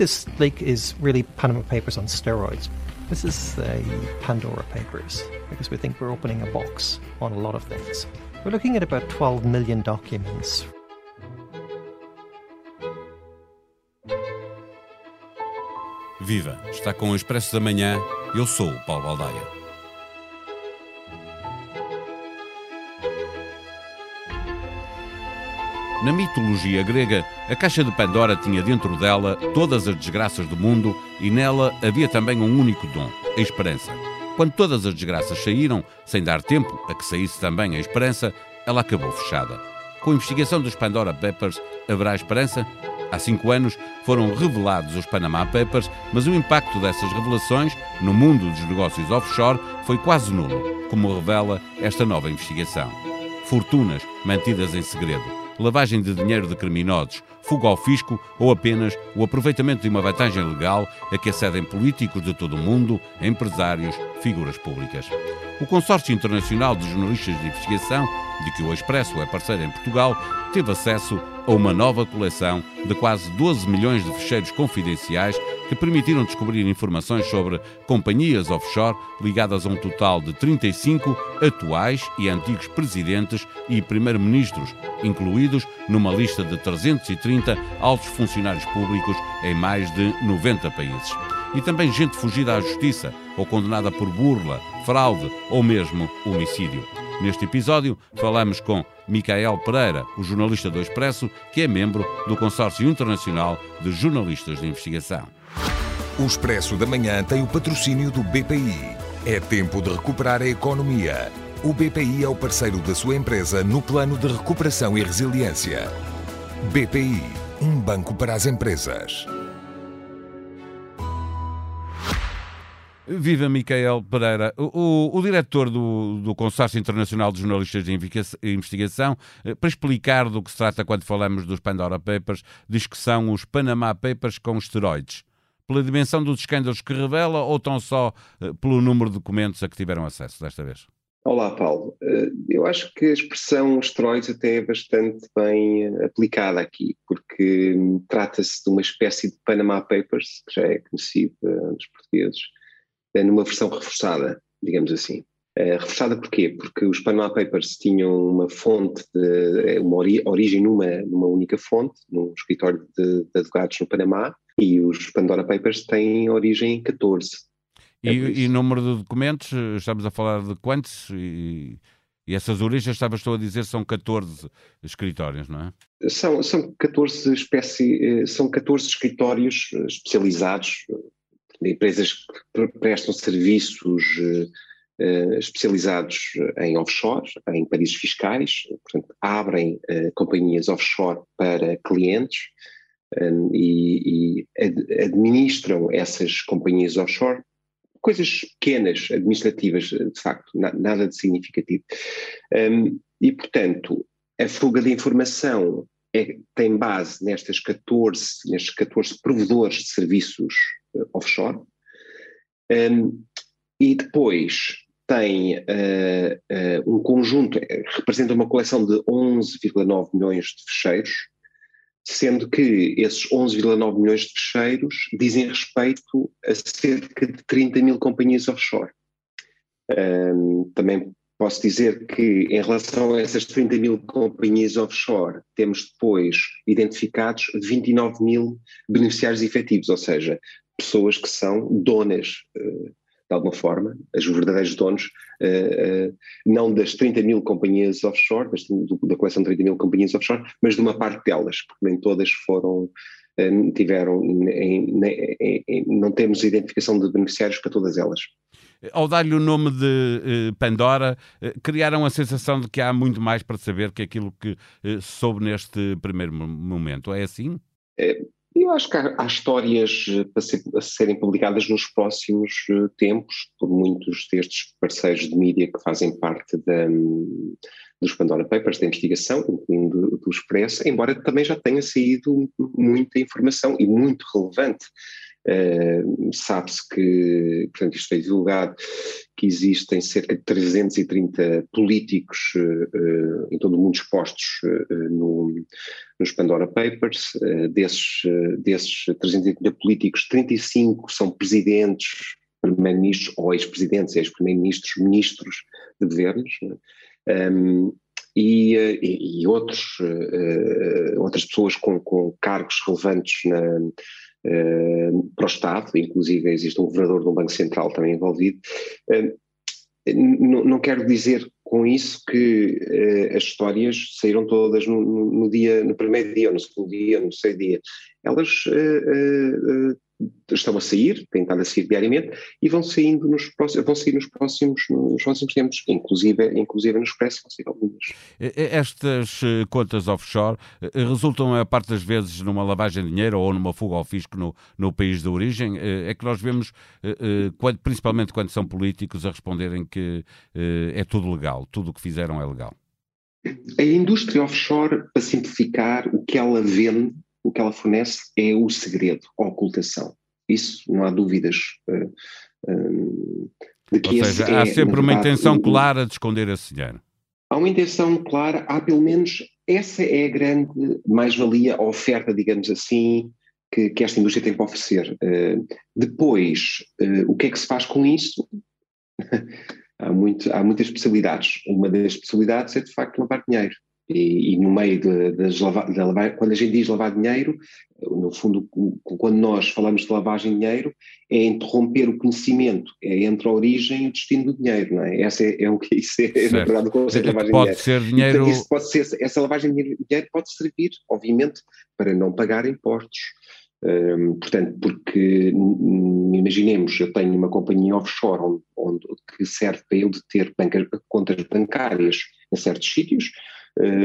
this leak is really Panama Papers on steroids. This is the Pandora Papers because we think we're opening a box on a lot of things. We're looking at about 12 million documents. Viva! Está com o Expresso da Manhã. Eu sou o Paulo Baldaia. Na mitologia grega, a caixa de Pandora tinha dentro dela todas as desgraças do mundo e nela havia também um único dom, a esperança. Quando todas as desgraças saíram, sem dar tempo a que saísse também a esperança, ela acabou fechada. Com a investigação dos Pandora Papers, haverá esperança? Há cinco anos foram revelados os Panama Papers, mas o impacto dessas revelações no mundo dos negócios offshore foi quase nulo, como revela esta nova investigação. Fortunas mantidas em segredo lavagem de dinheiro de criminosos, fuga ao fisco ou apenas o aproveitamento de uma vantagem legal a que acedem políticos de todo o mundo, empresários, figuras públicas. O Consórcio Internacional de Jornalistas de Investigação, de que o Expresso é parceiro em Portugal, teve acesso a uma nova coleção de quase 12 milhões de fecheiros confidenciais que permitiram descobrir informações sobre companhias offshore ligadas a um total de 35 atuais e antigos presidentes e primeiro-ministros, incluídos numa lista de 330 altos funcionários públicos em mais de 90 países. E também gente fugida à justiça ou condenada por burla, fraude ou mesmo homicídio. Neste episódio, falamos com Micael Pereira, o jornalista do Expresso, que é membro do Consórcio Internacional de Jornalistas de Investigação. O Expresso da Manhã tem o patrocínio do BPI. É tempo de recuperar a economia. O BPI é o parceiro da sua empresa no plano de recuperação e resiliência. BPI, um banco para as empresas. Viva Micael Pereira. O, o, o diretor do, do, Consórcio Internacional de Jornalistas de Investigação, eh, para explicar do que se trata quando falamos dos Pandora Papers, diz que são os Panama Papers com esteroides pela dimensão dos escândalos que revela ou tão só uh, pelo número de documentos a que tiveram acesso desta vez? Olá, Paulo. Uh, eu acho que a expressão esteroides até é bastante bem aplicada aqui, porque um, trata-se de uma espécie de Panama Papers, que já é conhecido nos portugueses, numa versão reforçada, digamos assim. reforçada porquê? Porque os Panama Papers tinham uma fonte, de, uma ori origem numa, numa única fonte, num escritório de, de advogados no Panamá, e os Pandora Papers têm origem em 14. E, é e número de documentos, estamos a falar de quantos? E, e essas origens, estavas a dizer, são 14 escritórios, não é? São, são, 14 espécie, são 14 escritórios especializados, empresas que prestam serviços uh, especializados em offshore, em países fiscais, portanto, abrem uh, companhias offshore para clientes um, e, e ad, administram essas companhias offshore, coisas pequenas, administrativas, de facto, na, nada de significativo. Um, e, portanto, a fuga de informação é, tem base nestas 14, nestes 14 provedores de serviços offshore, um, e depois tem uh, uh, um conjunto, representa uma coleção de 11,9 milhões de fecheiros, sendo que esses 11,9 milhões de fecheiros dizem respeito a cerca de 30 mil companhias offshore. Um, também posso dizer que, em relação a essas 30 mil companhias offshore, temos depois identificados 29 mil beneficiários efetivos, ou seja, pessoas que são donas uh, de alguma forma, os verdadeiros donos, uh, uh, não das 30 mil companhias offshore, da coleção de 30 mil companhias offshore, mas de uma parte delas, porque nem todas foram, tiveram, não temos identificação de beneficiários para todas elas. Ao dar-lhe o nome de Pandora, criaram a sensação de que há muito mais para saber que aquilo que soube neste primeiro momento. É assim? É, eu acho que há, há histórias eh, para, ser, serem publicadas nos próximos uh, tempos, por muitos destes parceiros de mídia que fazem parte da, dos Pandora Papers da investigação, incluindo do Expresso, embora também já tenha saído muita informação e muito relevante. Uh, Sabe-se que, portanto, isto foi divulgado, que existem cerca de 330 políticos uh, em todo o mundo expostos uh, no, nos Pandora Papers. desses, desses 330 políticos, 35 são presidentes, primeiros-ministros ou ex-presidentes, ex-primeiros-ministros, ministros de governos. Um, e, e, e outros, outras pessoas com, com cargos relevantes na, para o Estado, inclusive existe um governador um Banco Central também envolvido. Uh, não, não, quero dizer com isso que uh, as histórias saíram todas no, no, dia, no primeiro dia, no segundo dia, no terceiro dia. Elas estão a sair, têm estado a sair diariamente e vão saindo nos próximos, vão sair nos próximos, nos próximos tempos, inclusive, inclusive no Expresso vão sair algumas. Estas eh, contas offshore eh, resultam a parte das vezes numa lavagem de dinheiro ou numa fuga ao fisco no, no país de origem? Eh, é que nós vemos, principalmente quando são políticos, a responderem que é tudo legal, tudo o que fizeram é legal. A indústria offshore, para simplificar, o que ela vende o que ela fornece é o segredo, a ocultação. Isso não há dúvidas uh, uh, de que Ou seja, há é, sempre uma intenção um, clara de esconder esse dinheiro. Há uma intenção clara, há pelo menos essa é a grande mais-valia, a oferta, digamos assim, que, que, esta indústria tem para oferecer. Uh, depois, o que é que se faz com isso? há, muito, há muitas especialidades. Uma das especialidades é de facto lavar dinheiro. E, e, no meio de, de, lavar, quando a gente diz lavar dinheiro, no fundo, quando nós falamos de lavagem de dinheiro, é interromper o conhecimento, é entre a origem e o destino do dinheiro, não é? Essa é, é o que isso é, na verdade, o conceito de lavagem pode de dinheiro. Ser dinheiro... Então, pode ser, essa lavagem de dinheiro pode servir, obviamente, para não pagar impostos. Um, portanto, porque imaginemos, eu tenho uma companhia offshore onde, onde que serve para eu de ter contas bancárias em certos sítios,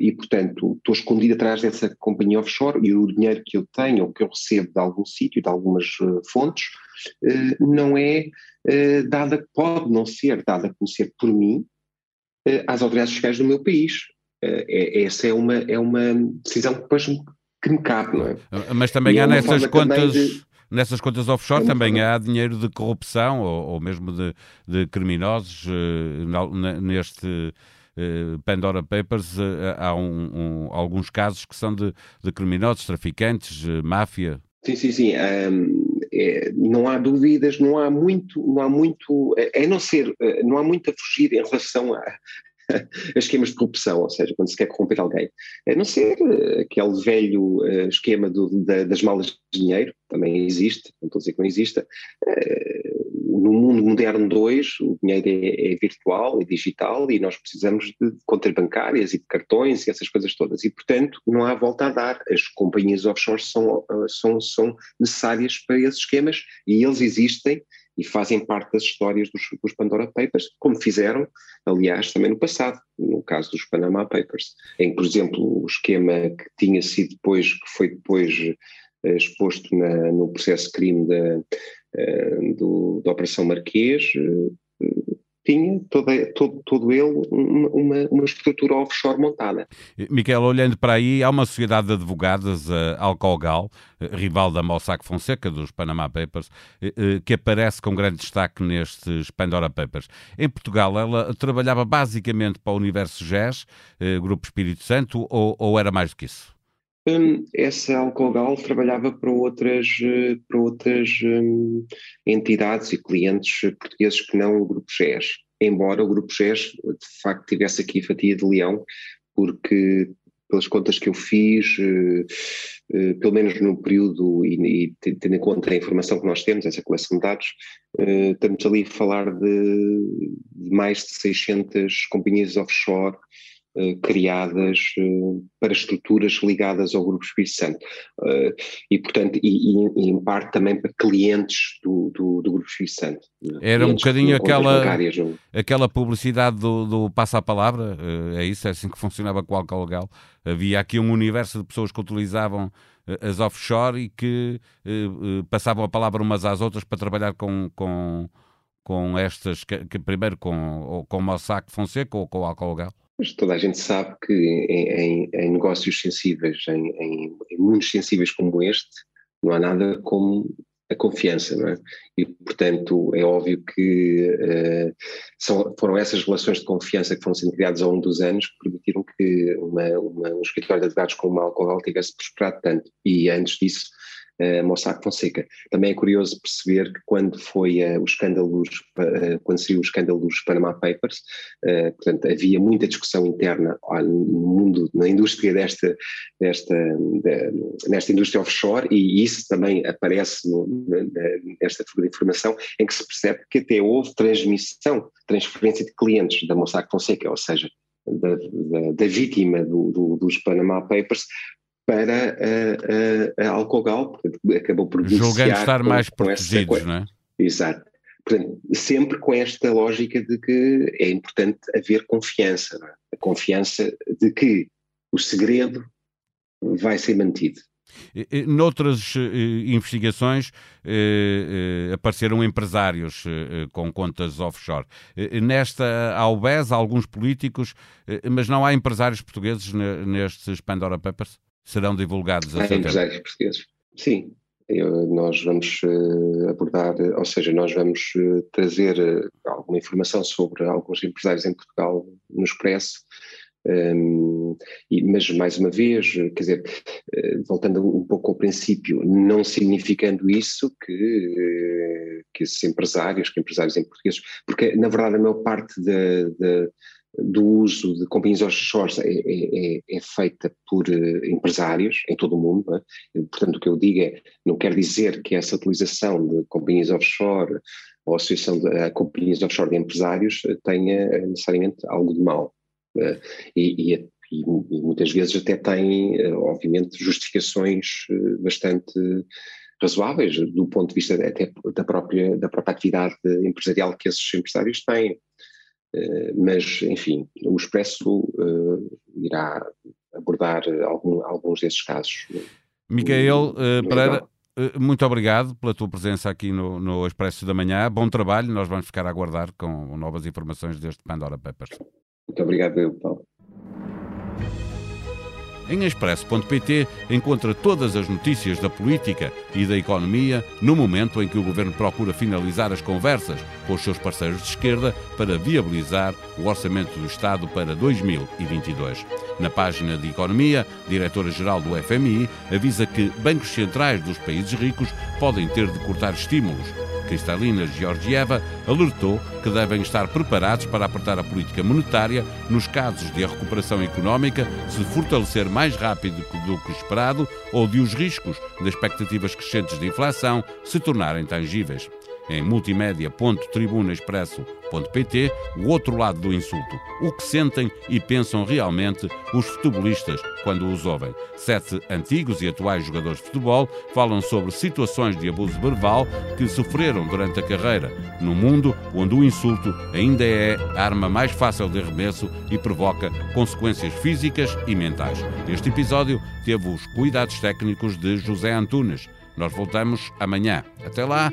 e, portanto, estou escondido atrás dessa companhia offshore e o dinheiro que eu tenho ou que eu recebo de algum sítio, de algumas uh, fontes, uh, não é dada, pode não ser dada a conhecer por mim às autoridades fiscais do meu país. É, essa é uma, é uma decisão que depois que me cabe, não é? Mas também e há é nessas contas... De, nessas contas offshore também há dinheiro de corrupção ou, ou mesmo de, de criminosos uh, neste eh, Pandora Papers, eh, há um, um, alguns casos que são de, de criminosos, traficantes, eh, máfia. Sim, sim, sim. Um, é, não há dúvidas, não há muito, não há muito, é não ser, não há muito a fugir em relação a, esquemas de corrupção, ou seja, quando se quer corromper alguém. A não ser aquele velho esquema do, da, das malas de dinheiro, também existe, não estou a dizer que não exista, no mundo moderno 2, o dinheiro é, é, virtual, é digital e nós precisamos de contas bancárias e de cartões e essas coisas todas. E, portanto, não há volta a dar. As companhias offshore são, são, são necessárias para esses esquemas e eles existem e fazem parte das histórias dos, dos, Pandora Papers, como fizeram, aliás, também no passado, no caso dos Panama Papers, em que, por exemplo, o esquema que tinha sido depois, que foi depois eh, exposto na, no processo crime da, do, da Operação Marquês, eh, tinha toda, todo, todo ele uma, uma estrutura offshore montada. Miquel, olhando para aí, há uma sociedade de advogados, a Alcogal, rival da Mossack Fonseca, dos Panama Papers, que aparece com grande destaque nestes Pandora Papers. Em Portugal, ela trabalhava basicamente para o universo jazz, Grupo Espírito Santo, ou, ou era mais do que isso? Essa Alcogal trabalhava para outras, eh, para outras um, entidades e clientes portugueses que não o Grupo GES, embora o Grupo GES de facto tivesse aqui fatia de leão, porque pelas contas que eu fiz, uh, uh, pelo menos no período, e, tendo em conta a informação que nós temos, essa coleção de dados, uh, estamos ali a falar de, mais de 600 companhias offshore eh, criadas eh, para estruturas ligadas ao Grupo Espírito Santo eh, e, portanto, e, e, em parte também para clientes do, do, do Grupo Espírito Santo. Era um bocadinho aquela, aquela publicidade do, do Passa a Palavra, é isso? É assim que funcionava com o álcool legal? Havia aqui um universo de pessoas que utilizavam as offshore e que passavam a palavra umas às outras para trabalhar com, com, com estas, que, que primeiro com, com o Mossack Fonseca ou com o álcool legal? Mas toda a gente sabe que em, em, em negócios sensíveis, em, em, mundos sensíveis como este, não há nada como a confiança, não é? E, portanto, é óbvio que uh, são, foram essas relações de confiança que foram sendo criadas ao longo dos anos que permitiram que uma, uma, um escritório de advogados como o Malcolm tivesse prosperado tanto. E antes disso, uh, Mossack Fonseca. Também é curioso perceber que quando foi uh, o escândalo uh, quando saiu o escândalo dos Panama Papers, uh, portanto, havia muita discussão interna no mundo, na indústria desta, desta, de, nesta indústria offshore e isso também aparece no, nesta fuga de informação em que se percebe que até houve transmissão, transferência de clientes da Mossack Fonseca, ou seja, da, da, da vítima do, do, dos Panama Papers para a, a, a Alcogal, portanto, acabou por Julgando estar com, mais protegidos, não é? Exato. Portanto, sempre com esta lógica de que é importante haver confiança, é? a confiança de que o segredo vai ser mantido. Noutras eh, investigações eh, eh, apareceram empresários com contas offshore. Nesta há o BES, há alguns políticos, mas não há empresários portugueses nestes Pandora Papers? Serão divulgados a seu empresários portugueses. Sim, eu, nós vamos uh, abordar, ou seja, nós vamos uh, trazer alguma informação sobre alguns empresários em Portugal no Expresso, um, e, mas mais uma vez, quer dizer, voltando um pouco ao princípio, não significando isso que, que esses empresários, que empresários em português, porque na verdade a maior parte da, da do uso de companhias offshore é, é, é, é, feita por uh, empresários em todo o mundo. É? Portanto, o que eu digo é, não quer dizer que essa utilização de companhias offshore ou associação de uh, companhias offshore de empresários eh, tenha necessariamente algo de mal. Uh, e, e, e, muitas vezes até tem, obviamente, justificações bastante razoáveis do ponto de vista até da própria, da própria atividade empresarial que esses empresários têm. Eh, mas, enfim, o Expresso uh, irá abordar algum, alguns desses casos. Miguel uh, Pereira, muito obrigado pela tua presença aqui no, no Expresso da Manhã. Bom trabalho, nós vamos ficar a aguardar com novas informações deste Pandora Papers. Muito obrigado, Paulo. Em expresso.pt encontra todas as notícias da política e da economia no momento em que o governo procura finalizar as conversas com os seus parceiros de esquerda para viabilizar o orçamento do Estado para 2022. Na página de economia, diretora-geral do FMI avisa que bancos centrais dos países ricos podem ter de cortar estímulos Kristalina Georgieva alertou que devem estar preparados para apertar a política monetária nos casos de a recuperação económica se fortalecer mais rápido do que esperado ou de os riscos das expectativas crescentes de inflação se tornarem tangíveis em multimédia.tribunaexpresso.pt o outro lado do insulto, o que sentem e pensam realmente os futebolistas quando os ouvem. Sete antigos e atuais jogadores de futebol falam sobre situações de abuso verbal que sofreram durante a carreira, num mundo onde o insulto ainda é a arma mais fácil de arremesso e provoca consequências físicas e mentais. Este episódio teve os cuidados técnicos de José Antunes. Nós voltamos amanhã. Até lá,